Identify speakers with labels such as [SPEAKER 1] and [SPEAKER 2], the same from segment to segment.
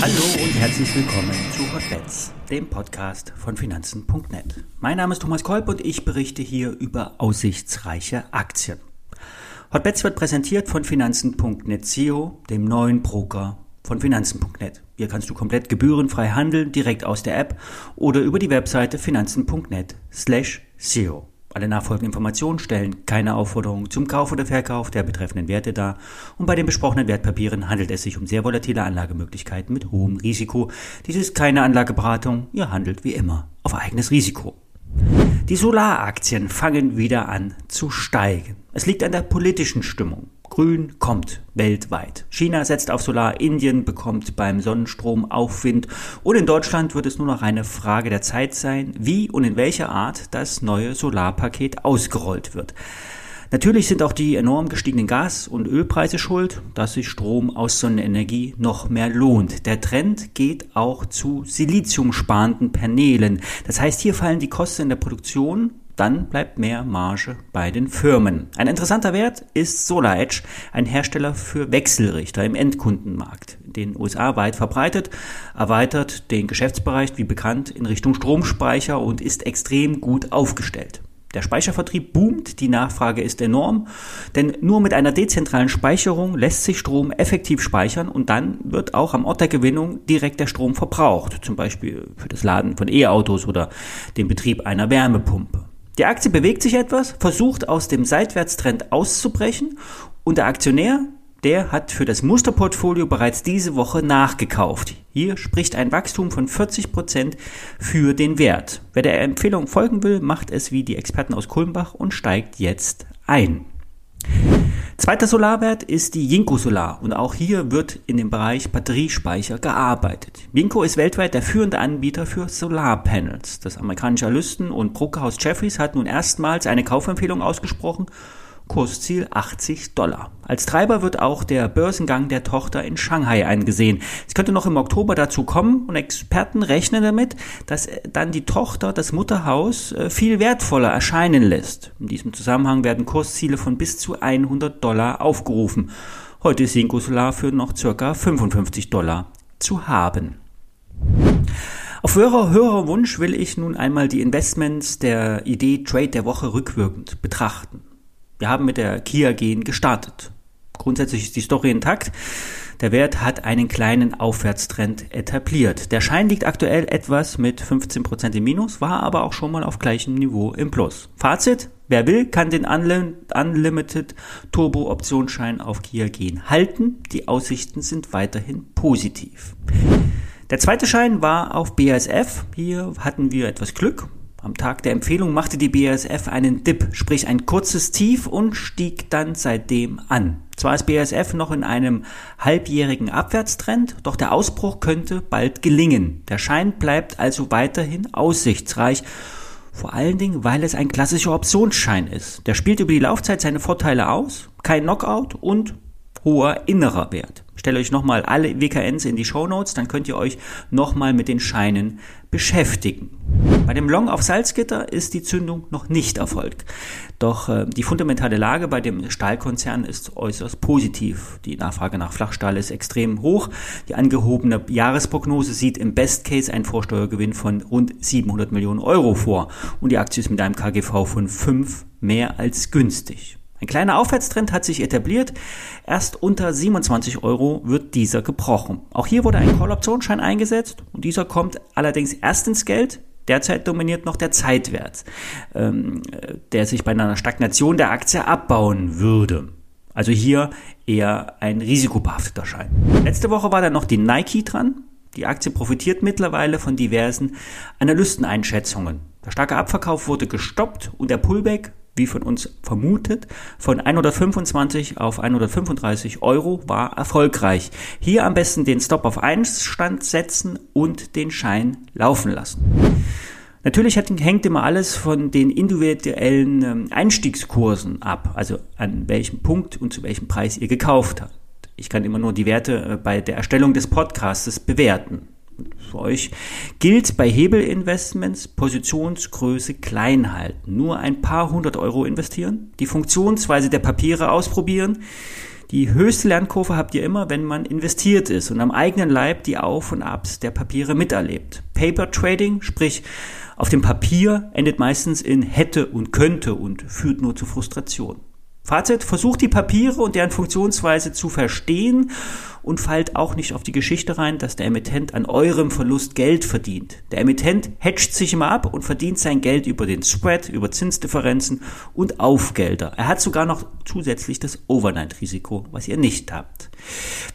[SPEAKER 1] Hallo und herzlich willkommen zu Hotbets, dem Podcast von Finanzen.net. Mein Name ist Thomas Kolb und ich berichte hier über aussichtsreiche Aktien. Hotbets wird präsentiert von Finanzen.net SEO, dem neuen Broker von Finanzen.net. Hier kannst du komplett gebührenfrei handeln, direkt aus der App oder über die Webseite finanzen.net slash SEO. Alle nachfolgenden Informationen stellen keine Aufforderung zum Kauf oder Verkauf der betreffenden Werte dar und bei den besprochenen Wertpapieren handelt es sich um sehr volatile Anlagemöglichkeiten mit hohem Risiko. Dies ist keine Anlageberatung, ihr handelt wie immer auf eigenes Risiko. Die Solaraktien fangen wieder an zu steigen. Es liegt an der politischen Stimmung. Grün kommt weltweit. China setzt auf Solar, Indien bekommt beim Sonnenstrom Aufwind und in Deutschland wird es nur noch eine Frage der Zeit sein, wie und in welcher Art das neue Solarpaket ausgerollt wird. Natürlich sind auch die enorm gestiegenen Gas- und Ölpreise schuld, dass sich Strom aus Sonnenenergie noch mehr lohnt. Der Trend geht auch zu siliziumsparenden Paneelen. Das heißt, hier fallen die Kosten in der Produktion dann bleibt mehr Marge bei den Firmen. Ein interessanter Wert ist SolarEdge, ein Hersteller für Wechselrichter im Endkundenmarkt. Den USA weit verbreitet, erweitert den Geschäftsbereich wie bekannt in Richtung Stromspeicher und ist extrem gut aufgestellt. Der Speichervertrieb boomt, die Nachfrage ist enorm, denn nur mit einer dezentralen Speicherung lässt sich Strom effektiv speichern und dann wird auch am Ort der Gewinnung direkt der Strom verbraucht, zum Beispiel für das Laden von E-Autos oder den Betrieb einer Wärmepumpe. Die Aktie bewegt sich etwas, versucht aus dem Seitwärtstrend auszubrechen und der Aktionär, der hat für das Musterportfolio bereits diese Woche nachgekauft. Hier spricht ein Wachstum von 40 Prozent für den Wert. Wer der Empfehlung folgen will, macht es wie die Experten aus Kulmbach und steigt jetzt ein. Zweiter Solarwert ist die Jinko Solar und auch hier wird in dem Bereich Batteriespeicher gearbeitet. Jinko ist weltweit der führende Anbieter für Solarpanels. Das amerikanische Analysten- und Brokerhaus Jeffries hat nun erstmals eine Kaufempfehlung ausgesprochen Kursziel 80 Dollar. Als Treiber wird auch der Börsengang der Tochter in Shanghai eingesehen. Es könnte noch im Oktober dazu kommen und Experten rechnen damit, dass dann die Tochter das Mutterhaus äh, viel wertvoller erscheinen lässt. In diesem Zusammenhang werden Kursziele von bis zu 100 Dollar aufgerufen. Heute ist Cinco Solar für noch circa 55 Dollar zu haben. Auf höherer, höherer Wunsch will ich nun einmal die Investments der Idee Trade der Woche rückwirkend betrachten. Wir haben mit der Kia Gen gestartet. Grundsätzlich ist die Story intakt. Der Wert hat einen kleinen Aufwärtstrend etabliert. Der Schein liegt aktuell etwas mit 15% im Minus, war aber auch schon mal auf gleichem Niveau im Plus. Fazit, wer will, kann den Unlimited Turbo Optionsschein auf Kia Gen halten. Die Aussichten sind weiterhin positiv. Der zweite Schein war auf BASF. Hier hatten wir etwas Glück. Am Tag der Empfehlung machte die BASF einen Dip, sprich ein kurzes Tief und stieg dann seitdem an. Zwar ist BASF noch in einem halbjährigen Abwärtstrend, doch der Ausbruch könnte bald gelingen. Der Schein bleibt also weiterhin aussichtsreich, vor allen Dingen, weil es ein klassischer Optionsschein ist. Der spielt über die Laufzeit seine Vorteile aus, kein Knockout und hoher innerer Wert. Stelle euch nochmal alle WKNs in die Show Notes, dann könnt ihr euch nochmal mit den Scheinen beschäftigen. Bei dem Long auf Salzgitter ist die Zündung noch nicht erfolgt. Doch äh, die fundamentale Lage bei dem Stahlkonzern ist äußerst positiv. Die Nachfrage nach Flachstahl ist extrem hoch. Die angehobene Jahresprognose sieht im Best Case einen Vorsteuergewinn von rund 700 Millionen Euro vor. Und die Aktie ist mit einem KGV von 5 mehr als günstig. Ein kleiner Aufwärtstrend hat sich etabliert. Erst unter 27 Euro wird dieser gebrochen. Auch hier wurde ein Call-Optionsschein eingesetzt und dieser kommt allerdings erst ins Geld. Derzeit dominiert noch der Zeitwert, ähm, der sich bei einer Stagnation der Aktie abbauen würde. Also hier eher ein risikobehafteter Schein. Letzte Woche war dann noch die Nike dran. Die Aktie profitiert mittlerweile von diversen Analysteneinschätzungen. Der starke Abverkauf wurde gestoppt und der Pullback wie von uns vermutet, von 125 auf 135 Euro war erfolgreich. Hier am besten den Stop auf Einstand setzen und den Schein laufen lassen. Natürlich hängt immer alles von den individuellen ähm, Einstiegskursen ab, also an welchem Punkt und zu welchem Preis ihr gekauft habt. Ich kann immer nur die Werte äh, bei der Erstellung des Podcasts bewerten für euch gilt bei Hebelinvestments Positionsgröße klein halten. Nur ein paar hundert Euro investieren, die Funktionsweise der Papiere ausprobieren, Die höchste Lernkurve habt ihr immer, wenn man investiert ist und am eigenen Leib die Auf- und Abs der Papiere miterlebt. Paper Trading, sprich auf dem Papier, endet meistens in hätte und könnte und führt nur zu Frustration. Fazit, versucht die Papiere und deren Funktionsweise zu verstehen und fallt auch nicht auf die Geschichte rein, dass der Emittent an eurem Verlust Geld verdient. Der Emittent hedgt sich immer ab und verdient sein Geld über den Spread, über Zinsdifferenzen und Aufgelder. Er hat sogar noch zusätzlich das Overnight-Risiko, was ihr nicht habt.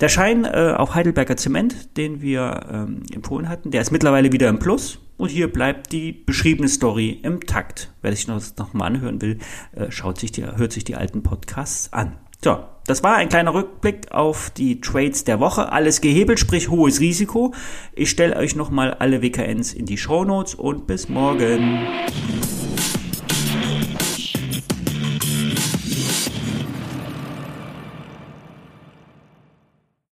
[SPEAKER 1] Der Schein, äh, auch Heidelberger Zement, den wir ähm, empfohlen hatten, der ist mittlerweile wieder im Plus. Und hier bleibt die beschriebene Story im Takt. Wer sich das nochmal anhören will, äh, schaut sich die, hört sich die alten Podcasts an. So, das war ein kleiner Rückblick auf die Trades der Woche. Alles gehebelt, sprich hohes Risiko. Ich stelle euch nochmal alle WKNs in die Show Notes und bis morgen.